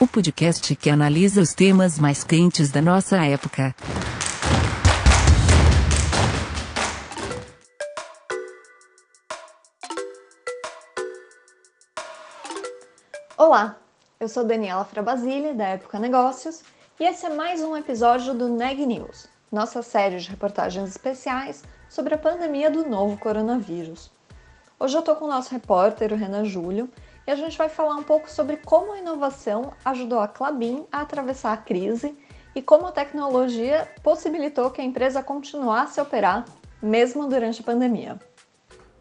o podcast que analisa os temas mais quentes da nossa época. Olá, eu sou Daniela Frabasile, da Época Negócios, e esse é mais um episódio do Neg News, nossa série de reportagens especiais sobre a pandemia do novo coronavírus. Hoje eu estou com o nosso repórter, o Renan Júlio, e a gente vai falar um pouco sobre como a inovação ajudou a Clabin a atravessar a crise e como a tecnologia possibilitou que a empresa continuasse a operar mesmo durante a pandemia.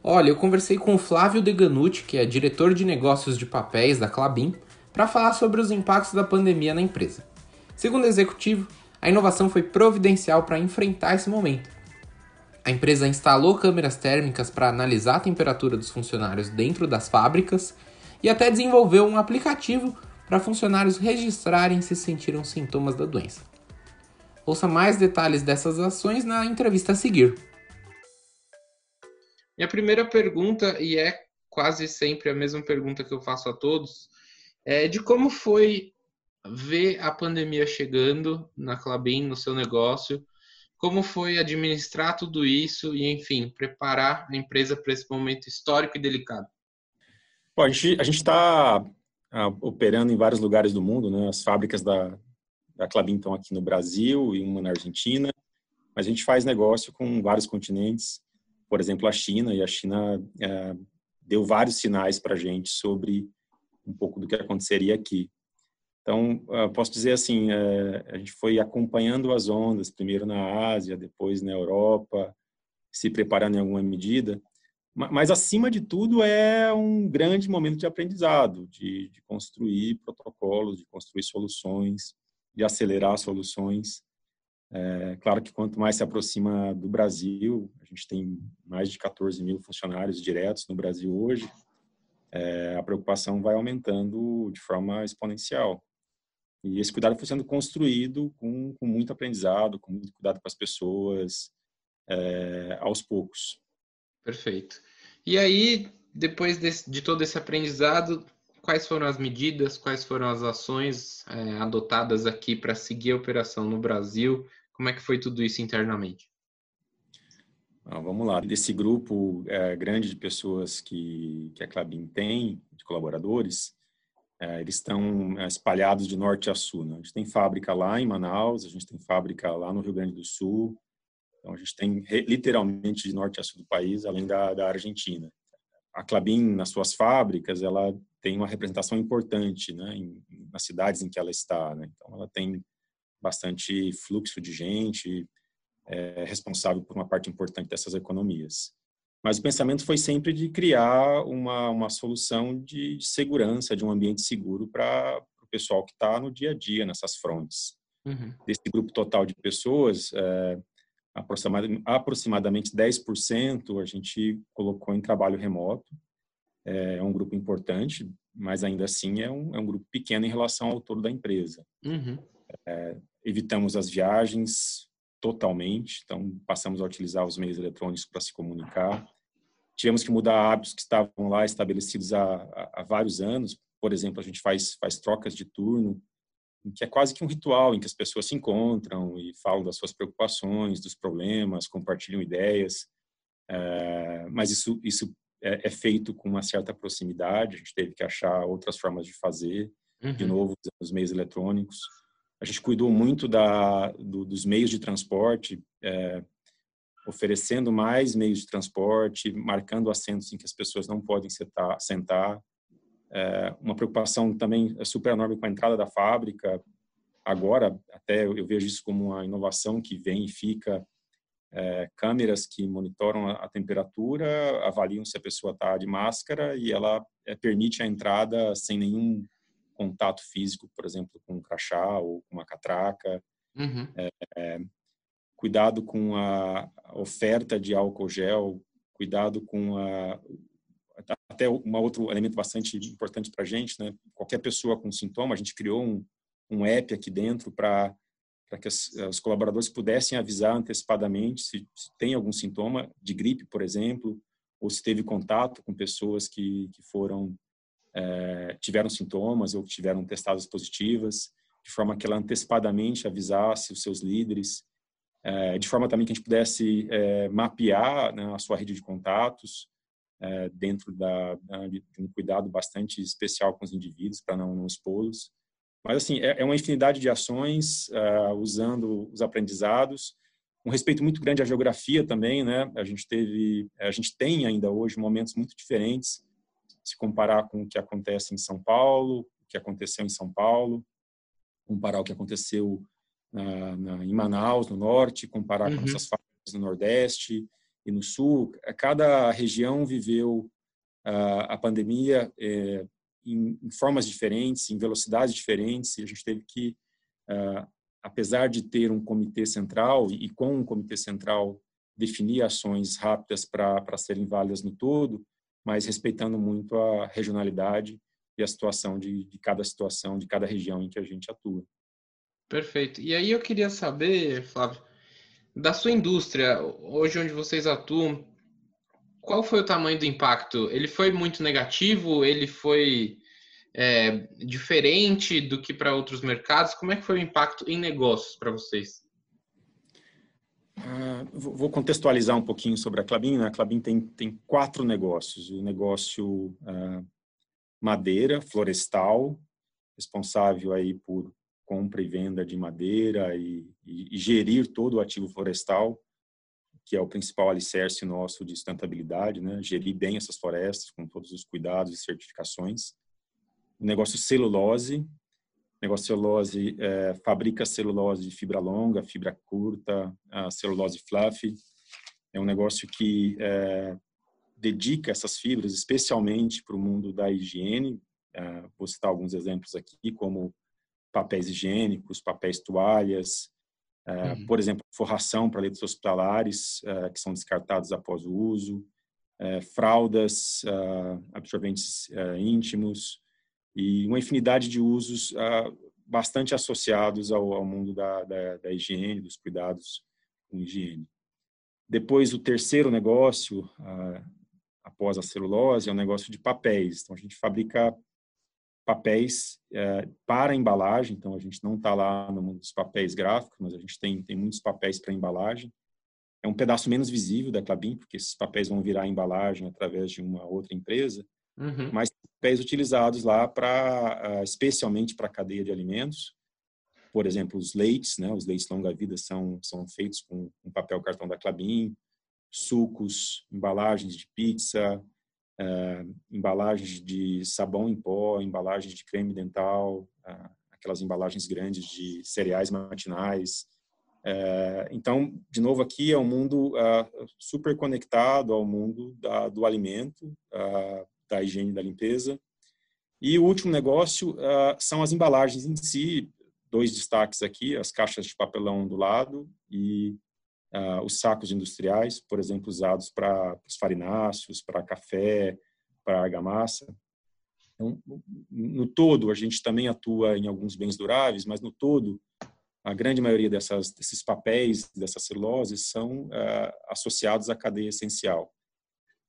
Olha, eu conversei com o Flávio Deganucci, que é diretor de negócios de papéis da Clabin, para falar sobre os impactos da pandemia na empresa. Segundo o executivo, a inovação foi providencial para enfrentar esse momento. A empresa instalou câmeras térmicas para analisar a temperatura dos funcionários dentro das fábricas e até desenvolveu um aplicativo para funcionários registrarem se sentiram sintomas da doença. Ouça mais detalhes dessas ações na entrevista a seguir. Minha primeira pergunta, e é quase sempre a mesma pergunta que eu faço a todos, é de como foi ver a pandemia chegando na Clabin, no seu negócio, como foi administrar tudo isso e, enfim, preparar a empresa para esse momento histórico e delicado? Bom, a gente está ah, operando em vários lugares do mundo, né? As fábricas da, da Clabin estão aqui no Brasil e uma na Argentina, mas a gente faz negócio com vários continentes, por exemplo, a China, e a China é, deu vários sinais para a gente sobre um pouco do que aconteceria aqui. Então, ah, posso dizer assim, é, a gente foi acompanhando as ondas, primeiro na Ásia, depois na Europa, se preparando em alguma medida, mas, acima de tudo, é um grande momento de aprendizado, de, de construir protocolos, de construir soluções, de acelerar soluções. É, claro que quanto mais se aproxima do Brasil, a gente tem mais de 14 mil funcionários diretos no Brasil hoje, é, a preocupação vai aumentando de forma exponencial. E esse cuidado foi sendo construído com, com muito aprendizado, com muito cuidado com as pessoas, é, aos poucos. Perfeito. E aí, depois desse, de todo esse aprendizado, quais foram as medidas, quais foram as ações é, adotadas aqui para seguir a operação no Brasil? Como é que foi tudo isso internamente? Ah, vamos lá. Desse grupo é, grande de pessoas que, que a Clabin tem, de colaboradores, é, eles estão é, espalhados de norte a sul. Né? A gente tem fábrica lá em Manaus, a gente tem fábrica lá no Rio Grande do Sul, então, a gente tem literalmente de norte a sul do país, além da, da Argentina. A Clabin, nas suas fábricas, ela tem uma representação importante né, em, nas cidades em que ela está. Né? Então, ela tem bastante fluxo de gente, é responsável por uma parte importante dessas economias. Mas o pensamento foi sempre de criar uma, uma solução de segurança, de um ambiente seguro para o pessoal que está no dia a dia nessas frontes. Uhum. Desse grupo total de pessoas, é, aproximadamente 10% a gente colocou em trabalho remoto. É um grupo importante, mas ainda assim é um, é um grupo pequeno em relação ao todo da empresa. Uhum. É, evitamos as viagens totalmente, então passamos a utilizar os meios eletrônicos para se comunicar. Tivemos que mudar hábitos que estavam lá estabelecidos há, há, há vários anos. Por exemplo, a gente faz, faz trocas de turno que é quase que um ritual em que as pessoas se encontram e falam das suas preocupações, dos problemas, compartilham ideias. É, mas isso isso é, é, feito com uma certa proximidade. A gente teve que achar outras formas de fazer, uhum. de novo os meios eletrônicos. A gente cuidou muito da do, dos meios de transporte, é, oferecendo mais meios de transporte, marcando assentos em que as pessoas não podem sentar, sentar é, uma preocupação também super enorme com a entrada da fábrica. Agora, até eu vejo isso como uma inovação que vem e fica. É, câmeras que monitoram a, a, temperatura, avaliam se a pessoa está de máscara e ela é, permite a entrada sem nenhum contato físico, por exemplo, com um crachá ou com uma catraca. Uhum. É, é, cuidado com a oferta de álcool gel, cuidado com a até um outro elemento bastante importante para a gente, né? Qualquer pessoa com sintoma, a gente criou um, um app aqui dentro para para que as, os colaboradores pudessem avisar antecipadamente se, se, tem algum sintoma de gripe, por exemplo, ou se teve contato com pessoas que, que foram é, tiveram sintomas ou que tiveram testadas positivas, de forma que ela antecipadamente avisasse os seus líderes, é, de forma também que a gente pudesse é, mapear né, a sua rede de contatos dentro da, de um cuidado bastante especial com os indivíduos para não, não expô-los. Mas, assim, é, é uma infinidade de ações uh, usando os aprendizados, um respeito muito grande à geografia também, né? A gente teve, a gente tem ainda hoje momentos muito diferentes se comparar com o que acontece em São Paulo, o que aconteceu em São Paulo, comparar o que aconteceu na, na, em Manaus, no norte, comparar uhum. com essas fábricas no nordeste e no sul. Cada região viveu a pandemia eh, em, formas diferentes, em velocidades diferentes, e a gente teve que, apesar de ter um comitê central e com um comitê central definir ações rápidas para serem válidas no todo, mas respeitando muito a regionalidade e a situação de, de cada situação, de cada região em que a gente atua. Perfeito. E aí eu queria saber, Flávio, da sua indústria, hoje onde vocês atuam, qual foi o tamanho do impacto? Ele foi muito negativo? Ele foi é, diferente do que para outros mercados? Como é que foi o impacto em negócios para vocês? Uh, vou contextualizar um pouquinho sobre a Clabin. Né? A Clabin tem, tem quatro negócios. O negócio uh, madeira, florestal, responsável aí por compra e venda de madeira e, e, e gerir todo o ativo florestal, que é o principal alicerce nosso de sustentabilidade, né? gerir bem essas florestas com todos os cuidados e certificações. O negócio celulose, o negócio celulose é, fabrica celulose de fibra longa, fibra curta, celulose fluff. É um negócio que é, dedica essas fibras especialmente para o mundo da higiene. É, vou citar alguns exemplos aqui, como papéis higiênicos, papéis toalhas, é, uhum. por exemplo, forração para leitos hospitalares é, que são descartados após o uso, é, fraldas, absorventes íntimos e uma infinidade de usos bastante associados ao, ao mundo da, da, da, higiene, dos cuidados com higiene. Depois, o terceiro negócio, após a celulose, é o negócio de papéis. Então, a gente fabrica papéis é, para embalagem, então a gente não está lá no mundo dos papéis gráficos, mas a gente tem, tem muitos papéis para embalagem. É um pedaço menos visível da Clabin, porque esses papéis vão virar embalagem através de uma outra empresa, uhum. mas papéis utilizados lá para, uh, especialmente para a cadeia de alimentos. Por exemplo, os leites, né? Os leites longa-vida são, são feitos com, com papel cartão da Clabin, sucos, embalagens de pizza, é, embalagens de sabão em pó, embalagens de creme dental, é, aquelas embalagens grandes de cereais matinais. É, então, de novo, aqui é um mundo super conectado ao mundo da, do alimento, da higiene da limpeza. E o último negócio são as embalagens em si, dois destaques aqui, as caixas de papelão do lado e uh, os sacos industriais, por exemplo, usados para os farináceos, para café, para argamassa. Então, no todo, a gente também atua em alguns bens duráveis, mas no todo, a grande maioria dessas, desses papéis, dessas celuloses, são uh, associados à cadeia essencial.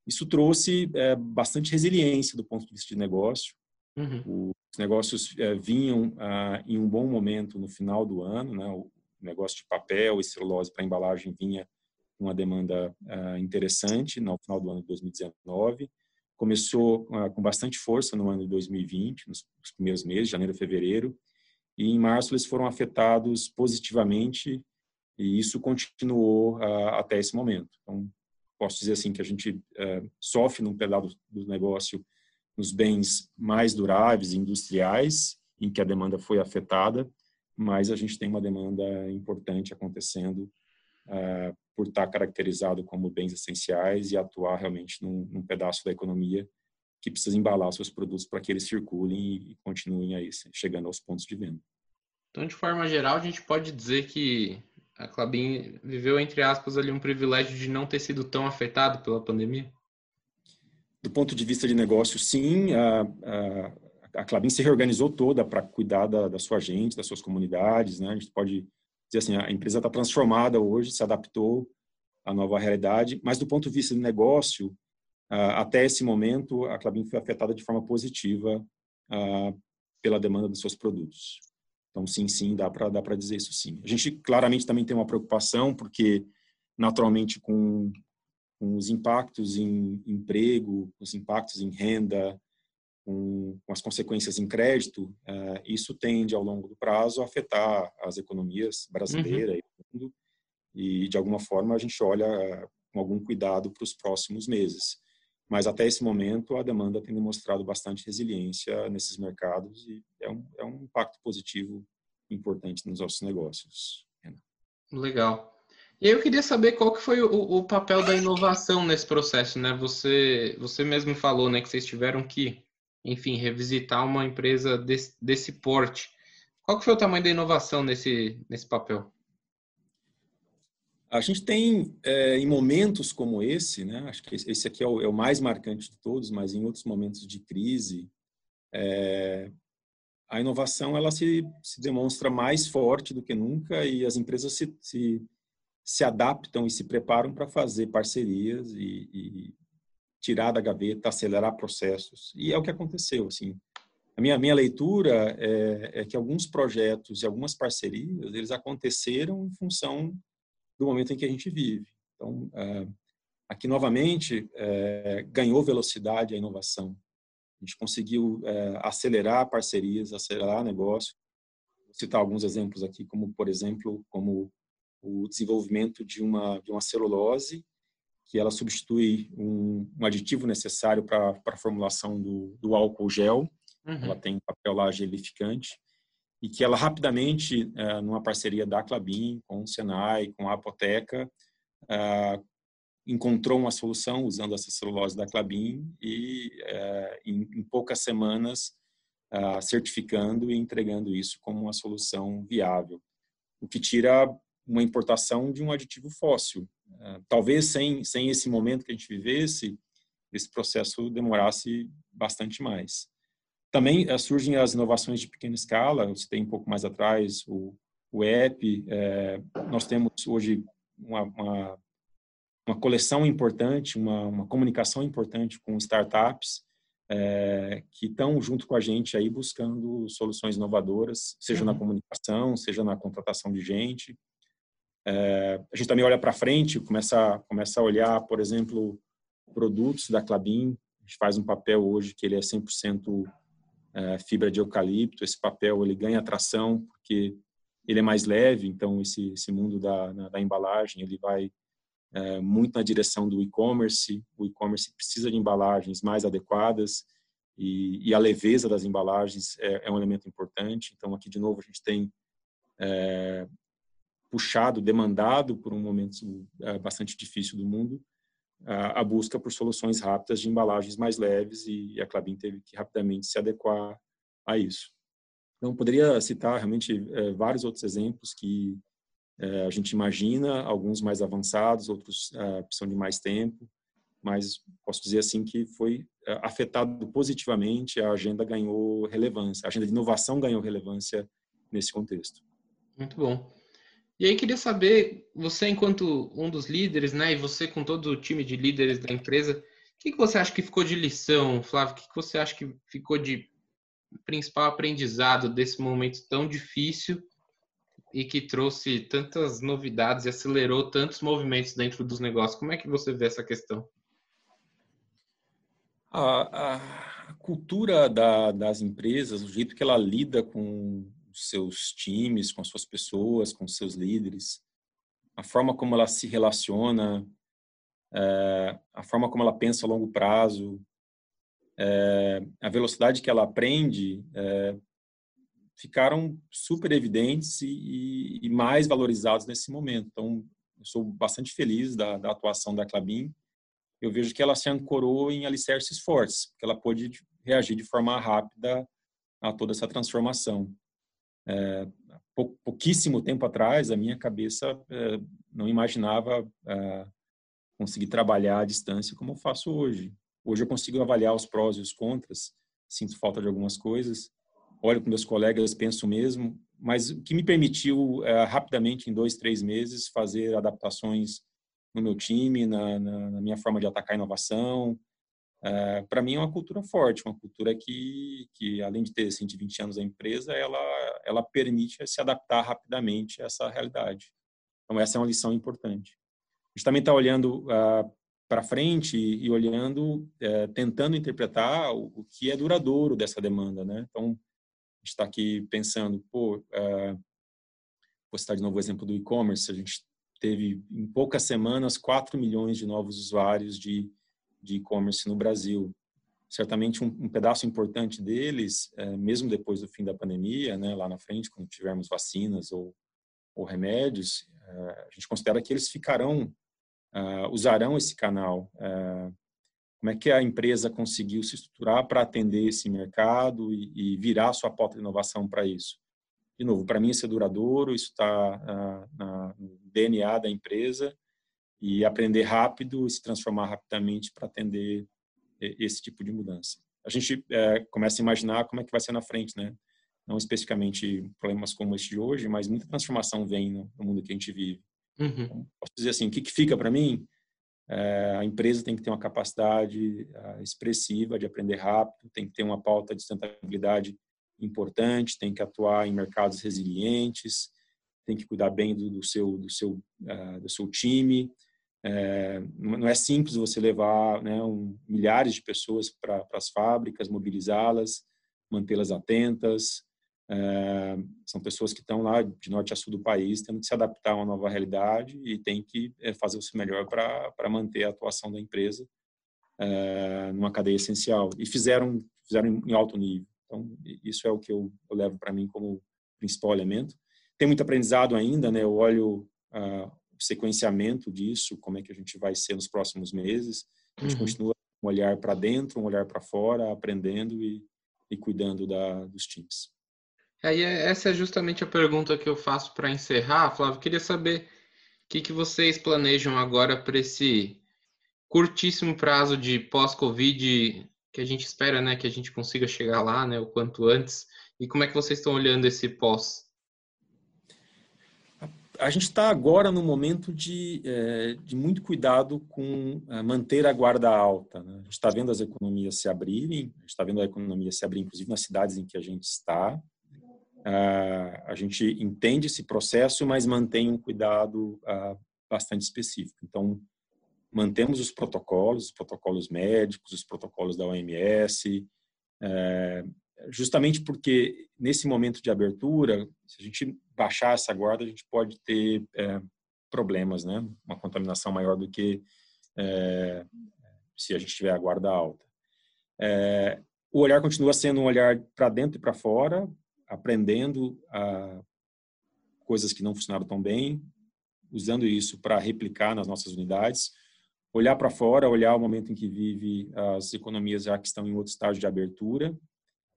Isso trouxe uh, bastante resiliência do ponto de vista de negócio. Uhum. Os negócios uh, vinham em um bom momento no final do ano, né? Negócio de papel e celulose para embalagem vinha uma demanda uh, interessante no final do ano de 2019. Começou uh, com bastante força no ano de 2020, nos, nos primeiros meses, janeiro fevereiro, e em março eles foram afetados positivamente e isso continuou uh, até esse momento. Então, posso dizer assim que a gente sofre num pedaço do negócio nos bens mais duráveis industriais, em que a demanda foi afetada, mas a gente tem uma demanda importante acontecendo uh, por estar caracterizado como bens essenciais e atuar realmente num, num, pedaço da economia que precisa embalar seus produtos para que eles circulem e continuem aí chegando aos pontos de venda. Então, de forma geral, a gente pode dizer que a Clabin viveu, entre aspas, ali um privilégio de não ter sido tão afetado pela pandemia? Do ponto de vista de negócio, sim. A, a, a Clabin se reorganizou toda para cuidar da, da, sua gente, das suas comunidades. Né? A gente pode dizer assim, a empresa está transformada hoje, se adaptou à nova realidade, mas do ponto de vista de negócio, até esse momento, a Clabin foi afetada de forma positiva pela demanda dos seus produtos. Então, sim, sim, dá para dizer isso sim. A gente claramente também tem uma preocupação, porque naturalmente com, com os impactos em emprego, os impactos em renda, com, com as consequências em crédito, uh, isso tende ao longo do prazo a afetar as economias brasileiras uhum. e mundo, e de alguma forma a gente olha uh, com algum cuidado para os próximos meses. Mas até esse momento a demanda tem demonstrado bastante resiliência nesses mercados e é um, é um impacto positivo importante nos nossos negócios. Legal. E eu queria saber qual que foi o, o, papel da inovação nesse processo, né? Você, você mesmo falou, né, que vocês tiveram que, enfim, revisitar uma empresa desse, desse porte. Qual que foi o tamanho da inovação nesse, nesse papel? A gente tem, é, em momentos como esse, né, acho que esse aqui é o, é o, mais marcante de todos, mas em outros momentos de crise, é, a inovação ela se, se demonstra mais forte do que nunca e as empresas se, se, se adaptam e se preparam para fazer parcerias e, e, tirar da gaveta, acelerar processos. E é o que aconteceu. Assim. A minha, minha leitura é, é que alguns projetos e algumas parcerias eles aconteceram em função do momento em que a gente vive. Então, é, aqui novamente é, ganhou velocidade a inovação. A gente conseguiu é, acelerar parcerias, acelerar negócio. Vou citar alguns exemplos aqui, como por exemplo, como o desenvolvimento de uma de uma celulose que ela substitui um, um aditivo necessário para a formulação do, do álcool gel. Uhum. Ela tem papel lá gelificante e que ela rapidamente, é, numa parceria da Clabin com o Senai, com a Apoteca, é, encontrou uma solução usando essa celulose da Clabin e é, em, em, poucas semanas é, certificando e entregando isso como uma solução viável, o que tira uma importação de um aditivo fóssil. É, talvez sem sem esse momento que a gente vivesse, esse processo demorasse bastante mais. Também é, surgem as inovações de pequena escala, eu citei um pouco mais atrás o, o app, é, nós temos hoje uma, uma, uma coleção importante, uma, uma, comunicação importante com startups é, que estão junto com a gente aí buscando soluções inovadoras, seja uhum. na comunicação, seja na contratação de gente. É, a gente também olha para frente, começa, começa a olhar, por exemplo, produtos da Clabin. A gente faz um papel hoje que ele é 100% é, fibra de eucalipto. Esse papel ele ganha atração porque ele é mais leve, então esse, esse mundo da, na, da embalagem ele vai é, muito na direção do e-commerce. O e-commerce precisa de embalagens mais adequadas e, e a leveza das embalagens é, é, um elemento importante. Então aqui de novo a gente tem é, puxado, demandado por um momento é, bastante difícil do mundo, a busca por soluções rápidas de embalagens mais leves e a Clabin teve que rapidamente se adequar a isso. Então, poderia citar realmente é, vários outros exemplos que é, a gente imagina, alguns mais avançados, outros precisam de mais tempo, mas posso dizer assim que foi afetado positivamente, a agenda ganhou relevância, a agenda de inovação ganhou relevância nesse contexto. Muito bom. E aí queria saber, você enquanto um dos líderes, né, e você com todo o time de líderes da empresa, o que, que você acha que ficou de lição, Flávio? O que, que você acha que ficou de principal aprendizado desse momento tão difícil e que trouxe tantas novidades e acelerou tantos movimentos dentro dos negócios? Como é que você vê essa questão? A, a cultura da, das empresas, o jeito que ela lida com seus times, com as suas pessoas, com seus líderes, a forma como ela se relaciona, é, a forma como ela pensa a longo prazo, é, a velocidade que ela aprende, é, ficaram super evidentes e, e, mais valorizados nesse momento. Então, eu sou bastante feliz da, da atuação da Clabin. eu vejo que ela se ancorou em alicerces fortes, que ela pôde reagir de forma rápida a toda essa transformação. É, pouquíssimo tempo atrás, a minha cabeça é, não imaginava é, conseguir trabalhar à distância como eu faço hoje. Hoje eu consigo avaliar os prós e os contras, sinto falta de algumas coisas, olho com meus colegas, penso mesmo, mas o que me permitiu é, rapidamente, em dois, três meses, fazer adaptações no meu time, na, na, na minha forma de atacar a inovação. Para mim é uma cultura forte, uma cultura que, que além de ter 120 anos da empresa, ela, ela permite se adaptar rapidamente a essa realidade. Então essa é uma lição importante. A gente também está olhando ah, para frente e, olhando, uh, tentando interpretar o, o, que é duradouro dessa demanda, né? Então, a gente está aqui pensando, pô, uh, vou citar de novo o exemplo do e-commerce, a gente teve em poucas semanas 4 milhões de novos usuários de de e-commerce no Brasil. Certamente um, um pedaço importante deles, é, mesmo depois do fim da pandemia, né, lá na frente, quando tivermos vacinas ou, ou remédios, é, a gente considera que eles ficarão uh, usarão esse canal. Como é que a empresa conseguiu se estruturar para atender esse mercado e, e virar sua porta de inovação para isso? De novo, para mim isso é duradouro, isso está uh, no DNA da empresa e aprender rápido e se transformar rapidamente para atender esse tipo de mudança. A gente é, começa a imaginar como é que vai ser na frente, né? Não especificamente problemas como este de hoje, mas muita transformação vem no, no mundo que a gente vive. Uhum. Então, posso dizer assim, o que, que fica para mim? É, a empresa tem que ter uma capacidade uh, expressiva de aprender rápido, tem que ter uma pauta de sustentabilidade importante, tem que atuar em mercados resilientes, tem que cuidar bem do, do seu do seu uh, do seu time. É, não é simples você levar né, um, milhares de pessoas para as fábricas, mobilizá-las, mantê-las atentas, é, são pessoas que estão lá de norte a sul do país, tendo que se adaptar a uma nova realidade e tem que é, fazer o seu melhor para manter a atuação da empresa é, numa cadeia essencial. E fizeram, fizeram em alto nível. Então, isso é o que eu, eu levo para mim como principal elemento. Tem muito aprendizado ainda, né? Eu olho uh, sequenciamento disso, como é que a gente vai ser nos próximos meses. A gente uhum. continua um olhar para dentro, um olhar para fora, aprendendo e, e cuidando da, dos times. Aí é, essa é justamente a pergunta que eu faço para encerrar, Flávio. Queria saber o que, que vocês planejam agora para esse curtíssimo prazo de pós-Covid que a gente espera, né, que a gente consiga chegar lá, né, o quanto antes. E como é que vocês estão olhando esse pós? A gente está agora no momento de, é, de muito cuidado com é, manter a guarda alta. Né? A gente está vendo as economias se abrirem, a gente está vendo a economia se abrir, inclusive nas cidades em que a gente está. Uh, a gente entende esse processo, mas mantém um cuidado uh, bastante específico. Então, mantemos os protocolos, os protocolos médicos, os protocolos da OMS, uh, justamente porque nesse momento de abertura, se a gente baixar essa guarda, a gente pode ter é, problemas, né? Uma contaminação maior do que é, se a gente tiver a guarda alta. É, o olhar continua sendo um olhar para dentro e para fora, aprendendo a coisas que não funcionaram tão bem, usando isso para replicar nas nossas unidades, olhar para fora, olhar o momento em que vive as economias já que estão em outro estágio de abertura,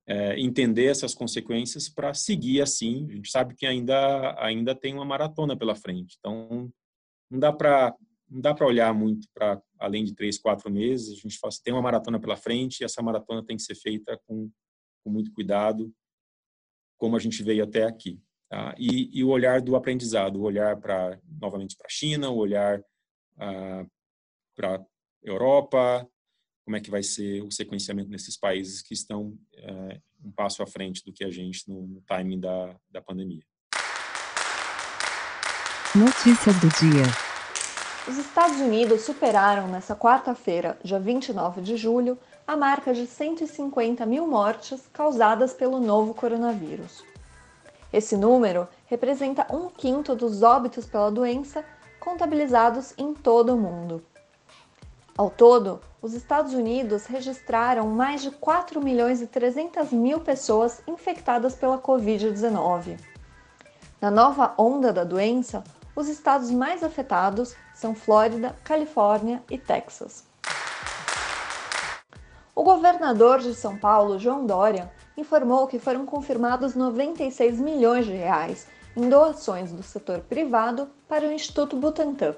é, entender essas consequências para seguir assim. A gente sabe que ainda ainda tem uma maratona pela frente, então não dá para não dá para olhar muito para além de três, quatro meses. A gente tem uma maratona pela frente e essa maratona tem que ser feita com, com muito cuidado, como a gente veio até aqui. Tá? E, e, o olhar do aprendizado, o olhar para novamente para a China, o olhar ah, para Europa, como é que vai ser o sequenciamento nesses países que estão é, um passo à frente do que a gente no, timing da, da pandemia. Notícias do dia. Os Estados Unidos superaram nesta quarta-feira, dia 29 de julho, a marca de 150 mil mortes causadas pelo novo coronavírus. Esse número representa um quinto dos óbitos pela doença contabilizados em todo o mundo. Ao todo, os Estados Unidos registraram mais de 4 milhões e 300 mil pessoas infectadas pela Covid-19. Na nova onda da doença, os estados mais afetados são Flórida, Califórnia e Texas. O governador de São Paulo, João Dória, informou que foram confirmados 96 milhões de reais em doações do setor privado para o Instituto Butantan.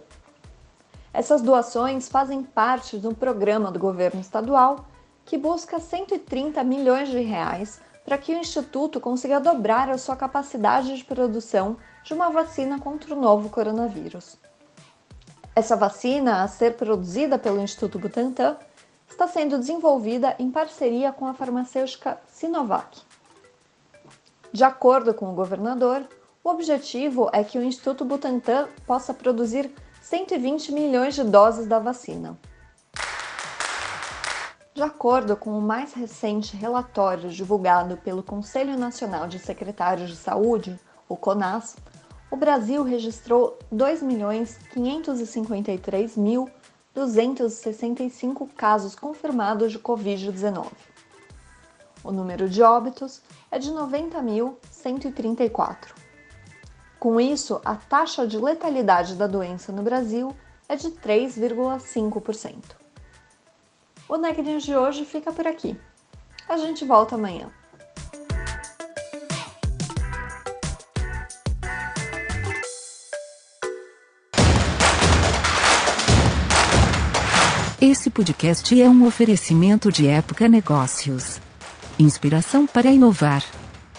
Essas doações fazem parte de um programa do governo estadual que busca 130 milhões de reais para que o instituto consiga dobrar a sua capacidade de produção de uma vacina contra o novo coronavírus. Essa vacina, a ser produzida pelo Instituto Butantan, está sendo desenvolvida em parceria com a farmacêutica Sinovac. De acordo com o governador, o objetivo é que o Instituto Butantan possa produzir 120 milhões de doses da vacina. De acordo com o mais recente relatório divulgado pelo Conselho Nacional de Secretários de Saúde, o CONAS, o Brasil registrou 2.553.265 casos confirmados de Covid-19. O número de óbitos é de 90.134. Com isso, a taxa de letalidade da doença no Brasil é de 3,5%. O Neg News de hoje fica por aqui. A gente volta amanhã. Esse podcast é um oferecimento de Época Negócios. Inspiração para inovar.